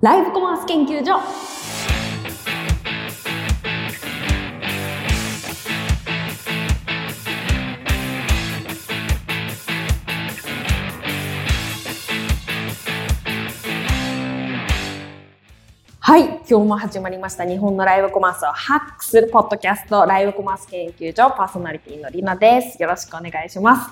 ライブコマース研究所はい。今日も始まりました。日本のライブコマースをハックするポッドキャスト、ライブコマース研究所パーソナリティのりなです。よろしくお願いします。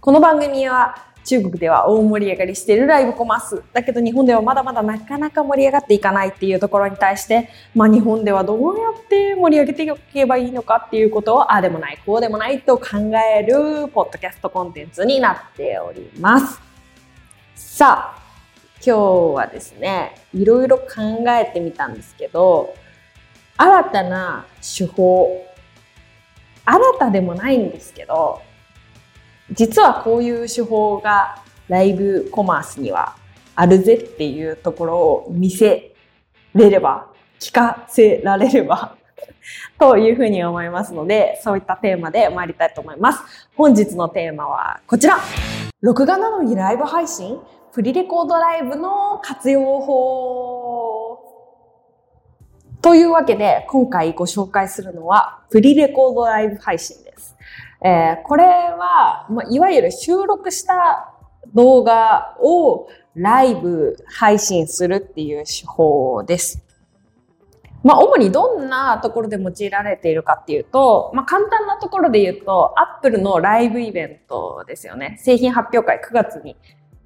この番組は中国では大盛り上がりしているライブコマース。だけど日本ではまだまだなかなか盛り上がっていかないっていうところに対して、まあ日本ではどうやって盛り上げていけばいいのかっていうことを、ああでもない、こうでもないと考えるポッドキャストコンテンツになっております。さあ、今日はですね、いろいろ考えてみたんですけど、新たな手法、新たでもないんですけど、実はこういう手法がライブコマースにはあるぜっていうところを見せれれば、聞かせられれば というふうに思いますので、そういったテーマで参りたいと思います。本日のテーマはこちら。録画なのにライブ配信プリレコードライブの活用法というわけで、今回ご紹介するのは、プリレコードライブ配信です。えー、これは、まあ、いわゆる収録した動画をライブ配信するっていう手法です。まあ、主にどんなところで用いられているかっていうと、まあ、簡単なところで言うと、アップルのライブイベントですよね。製品発表会9月に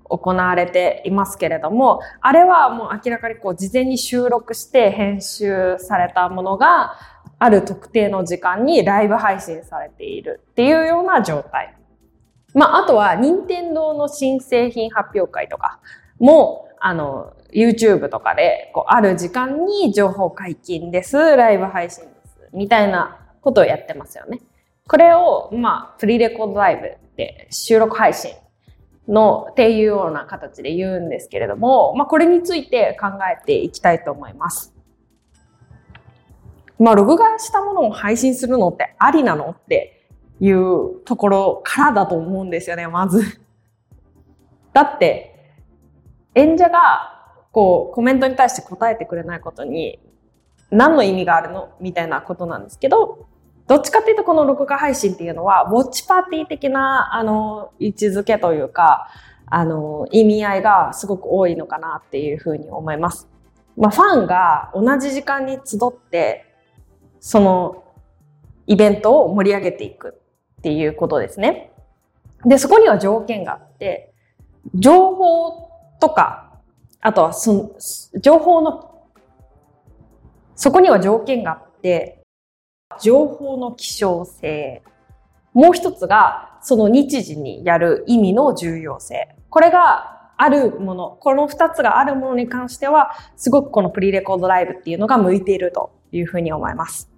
行われていますけれども、あれはもう明らかにこう事前に収録して編集されたものが、ある特定の時間にライブ配信されているっていうような状態。まあ、あとは、任天堂の新製品発表会とかも、あの、YouTube とかで、こう、ある時間に情報解禁です、ライブ配信です、みたいなことをやってますよね。これを、まあ、プリレコードライブで収録配信のっていうような形で言うんですけれども、まあ、これについて考えていきたいと思います。まあ、録画したものを配信するのってありなのっていうところからだと思うんですよね、まず。だって、演者が、こう、コメントに対して答えてくれないことに、何の意味があるのみたいなことなんですけど、どっちかっていうとこの録画配信っていうのは、ウォッチパーティー的な、あの、位置づけというか、あの、意味合いがすごく多いのかなっていうふうに思います。まあ、ファンが同じ時間に集って、そのイベントを盛り上げていくっていうことですね。で、そこには条件があって、情報とか、あとはその、情報の、そこには条件があって、情報の希少性。もう一つが、その日時にやる意味の重要性。これがあるもの、この二つがあるものに関しては、すごくこのプリレコードライブっていうのが向いているというふうに思います。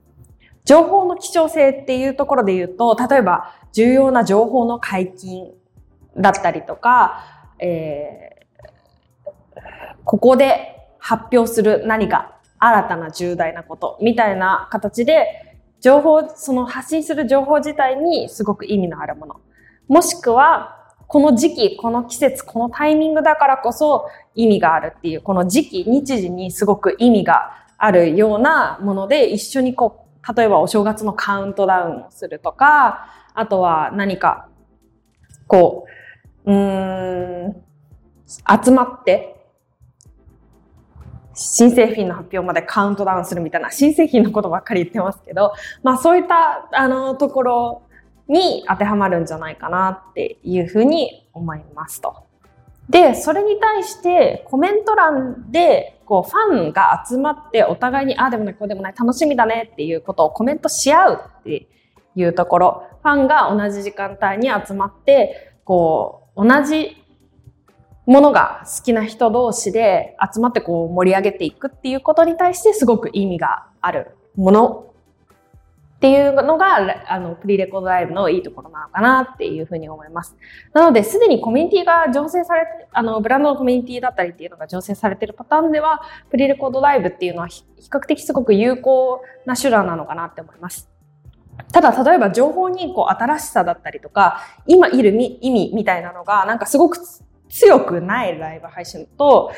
情報の貴重性っていうところで言うと、例えば重要な情報の解禁だったりとか、えー、ここで発表する何か新たな重大なことみたいな形で、情報、その発信する情報自体にすごく意味のあるもの。もしくは、この時期、この季節、このタイミングだからこそ意味があるっていう、この時期、日時にすごく意味があるようなもので一緒にこう例えばお正月のカウントダウンをするとか、あとは何か、こう、うん、集まって、新製品の発表までカウントダウンするみたいな、新製品のことばっかり言ってますけど、まあそういった、あの、ところに当てはまるんじゃないかなっていうふうに思いますと。で、それに対してコメント欄でこうファンが集まってお互いにああでもないこうでもない楽しみだねっていうことをコメントし合うっていうところ、ファンが同じ時間帯に集まってこう同じものが好きな人同士で集まってこう盛り上げていくっていうことに対してすごく意味があるものっていうのが、あの、プリレコードライブのいいところなのかなっていうふうに思います。なので、すでにコミュニティが醸成されて、あの、ブランドのコミュニティだったりっていうのが醸成されているパターンでは、プリレコードライブっていうのは比較的すごく有効な手段なのかなって思います。ただ、例えば情報にこう新しさだったりとか、今いる意味みたいなのが、なんかすごく強くないライブ配信と、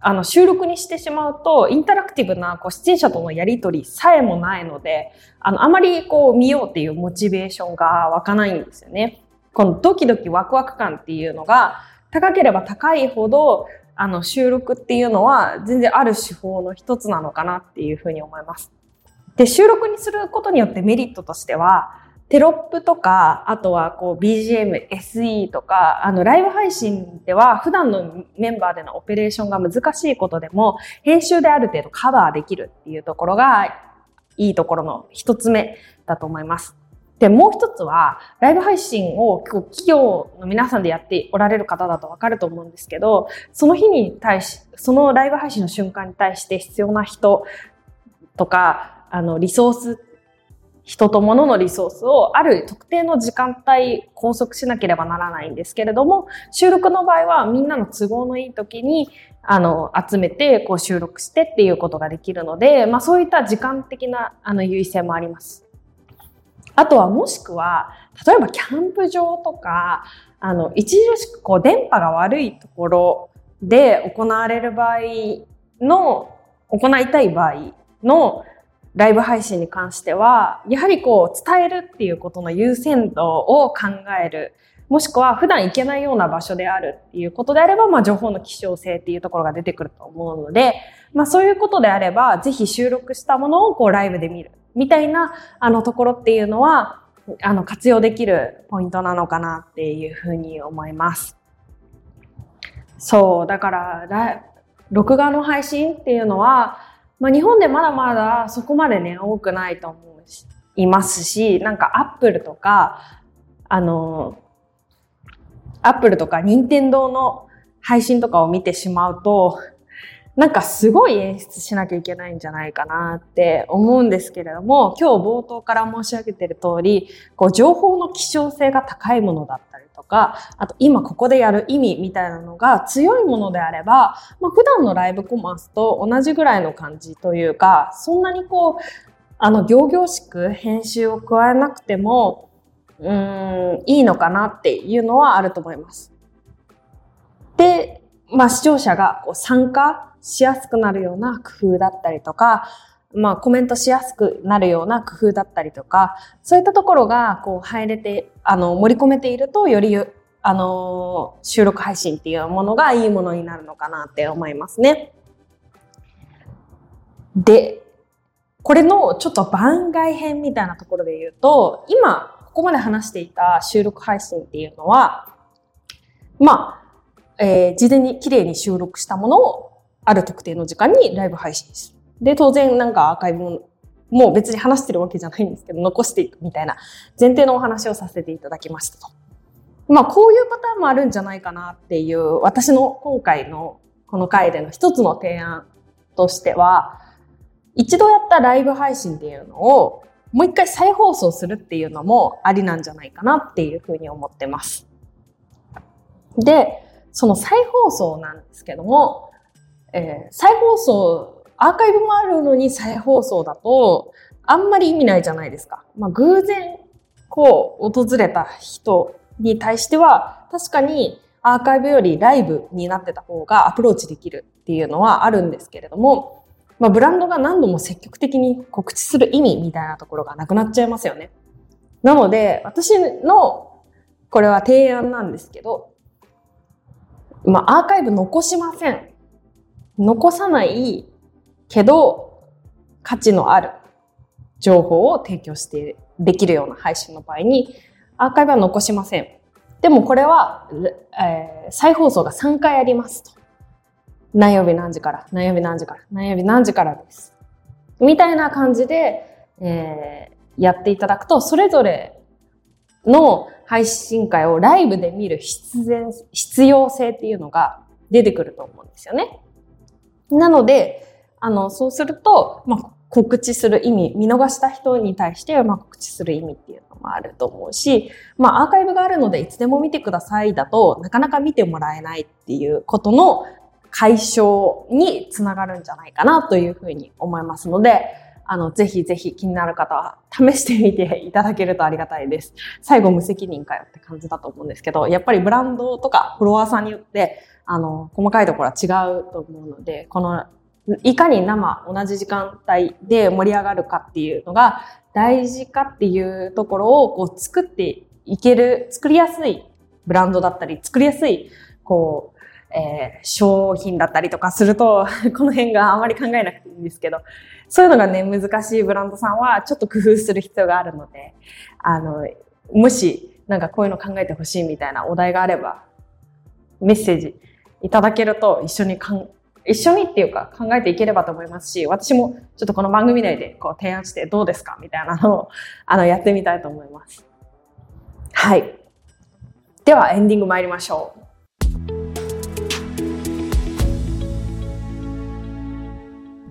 あの、収録にしてしまうと、インタラクティブな、こう、出演者とのやりとりさえもないので、あの、あまりこう、見ようっていうモチベーションが湧かないんですよね。このドキドキワクワク感っていうのが、高ければ高いほど、あの、収録っていうのは全然ある手法の一つなのかなっていうふうに思います。で、収録にすることによってメリットとしては、テロップとか、あとはこう BGM、SE とか、あのライブ配信では普段のメンバーでのオペレーションが難しいことでも、編集である程度カバーできるっていうところがいいところの一つ目だと思います。で、もう一つは、ライブ配信を企業の皆さんでやっておられる方だとわかると思うんですけど、その日に対し、そのライブ配信の瞬間に対して必要な人とか、あの、リソース人と物のリソースをある特定の時間帯拘束しなければならないんですけれども、収録の場合はみんなの都合のいい時に、あの、集めて、こう収録してっていうことができるので、まあそういった時間的な、あの、優位性もあります。あとはもしくは、例えばキャンプ場とか、あの、著しくこう電波が悪いところで行われる場合の、行いたい場合のライブ配信に関しては、やはりこう伝えるっていうことの優先度を考える。もしくは普段行けないような場所であるっていうことであれば、まあ情報の希少性っていうところが出てくると思うので、まあそういうことであれば、ぜひ収録したものをこうライブで見る。みたいなあのところっていうのは、あの活用できるポイントなのかなっていうふうに思います。そう、だから、録画の配信っていうのは、まあ、日本でまだまだそこまでね、多くないと思うしいますし、なんかアップルとか、あの、アップルとか任天堂の配信とかを見てしまうと、なんかすごい演出しなきゃいけないんじゃないかなって思うんですけれども、今日冒頭から申し上げている通り、こう情報の希少性が高いものだったりとか、あと今ここでやる意味みたいなのが強いものであれば、まあ、普段のライブコマースと同じぐらいの感じというか、そんなにこう、あの、行々しく編集を加えなくても、うん、いいのかなっていうのはあると思います。で、まあ視聴者がこう参加しやすくなるような工夫だったりとか、まあコメントしやすくなるような工夫だったりとか、そういったところがこう入れて、あの、盛り込めていると、より、あの、収録配信っていうものがいいものになるのかなって思いますね。で、これのちょっと番外編みたいなところで言うと、今、ここまで話していた収録配信っていうのは、まあ、えー、事前に綺麗に収録したものをある特定の時間にライブ配信する。で、当然なんかアーカイブも、もう別に話してるわけじゃないんですけど、残していくみたいな前提のお話をさせていただきましたと。まあ、こういうパターンもあるんじゃないかなっていう、私の今回のこの回での一つの提案としては、一度やったライブ配信っていうのをもう一回再放送するっていうのもありなんじゃないかなっていうふうに思ってます。で、その再放送なんですけども、えー、再放送、アーカイブもあるのに再放送だと、あんまり意味ないじゃないですか。まあ、偶然、こう、訪れた人に対しては、確かにアーカイブよりライブになってた方がアプローチできるっていうのはあるんですけれども、まあ、ブランドが何度も積極的に告知する意味みたいなところがなくなっちゃいますよね。なので、私の、これは提案なんですけど、まあ、アーカイブ残しません。残さないけど価値のある情報を提供してできるような配信の場合にアーカイブは残しません。でもこれは、えー、再放送が3回ありますと。何曜日何時から、何曜日何時から、何曜日何時からです。みたいな感じで、えー、やっていただくと、それぞれの配信会をライブで見る必然、必要性っていうのが出てくると思うんですよね。なので、あの、そうすると、まあ、告知する意味、見逃した人に対して、まあ、告知する意味っていうのもあると思うし、まあ、アーカイブがあるので、いつでも見てくださいだとなかなか見てもらえないっていうことの解消につながるんじゃないかなというふうに思いますので、あの、ぜひぜひ気になる方は試してみていただけるとありがたいです。最後無責任かよって感じだと思うんですけど、やっぱりブランドとかフォロワーさんによってあの、細かいところは違うと思うので、この、いかに生、同じ時間帯で盛り上がるかっていうのが大事かっていうところをこう作っていける、作りやすいブランドだったり、作りやすい、こう、えー、商品だったりとかすると、この辺があまり考えなくていいんですけど、そういうのがね、難しいブランドさんはちょっと工夫する必要があるので、あの、もしなんかこういうの考えてほしいみたいなお題があれば、メッセージいただけると一緒にかん、一緒にっていうか考えていければと思いますし、私もちょっとこの番組内でこう提案してどうですかみたいなのを あのやってみたいと思います。はい。ではエンディング参りましょう。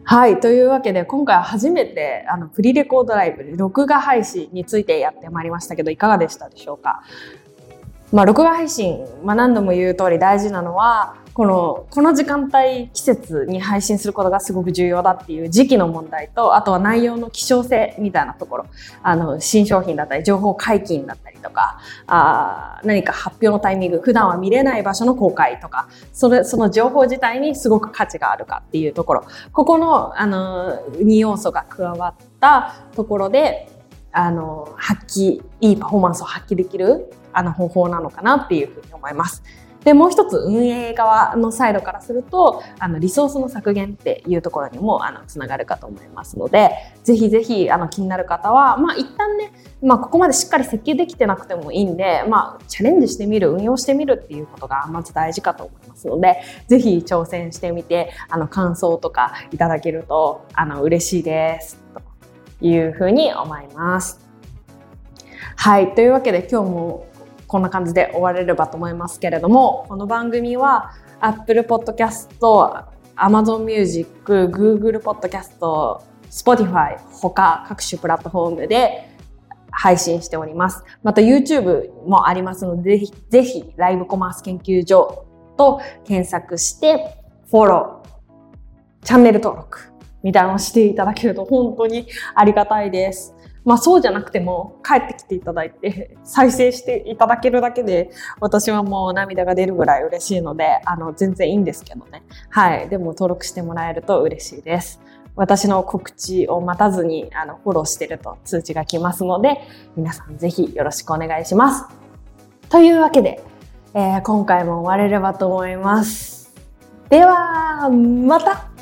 はい。というわけで、今回初めて、あの、プリレコードライブで、録画配信についてやってまいりましたけど、いかがでしたでしょうか？まあ、録画配信、まあ、何度も言う通り大事なのは、この、この時間帯、季節に配信することがすごく重要だっていう時期の問題と、あとは内容の希少性みたいなところ、あの、新商品だったり、情報解禁だったりとか、あ何か発表のタイミング、普段は見れない場所の公開とか、それ、その情報自体にすごく価値があるかっていうところ、ここの、あの、2要素が加わったところで、あの、発揮、いいパフォーマンスを発揮できる、あの、方法なのかなっていうふうに思います。で、もう一つ運営側のサイドからすると、あの、リソースの削減っていうところにも、あの、つながるかと思いますので、ぜひぜひ、あの、気になる方は、まあ、一旦ね、まあ、ここまでしっかり設計できてなくてもいいんで、まあ、チャレンジしてみる、運用してみるっていうことが、まず大事かと思いますので、ぜひ挑戦してみて、あの、感想とかいただけると、あの、嬉しいです。というふうに思います。はい。というわけで今日もこんな感じで終われればと思いますけれども、この番組は Apple Podcast、Amazon Music、Google Podcast、Spotify 他各種プラットフォームで配信しております。また YouTube もありますので、ぜひ、ぜひライブコマース研究所と検索して、フォロー、チャンネル登録みたいなのをしていただけると本当にありがたいです。まあそうじゃなくても帰ってきていただいて再生していただけるだけで私はもう涙が出るぐらい嬉しいのであの全然いいんですけどね。はい。でも登録してもらえると嬉しいです。私の告知を待たずにあのフォローしてると通知が来ますので皆さんぜひよろしくお願いします。というわけで、えー、今回も終われればと思います。ではまた!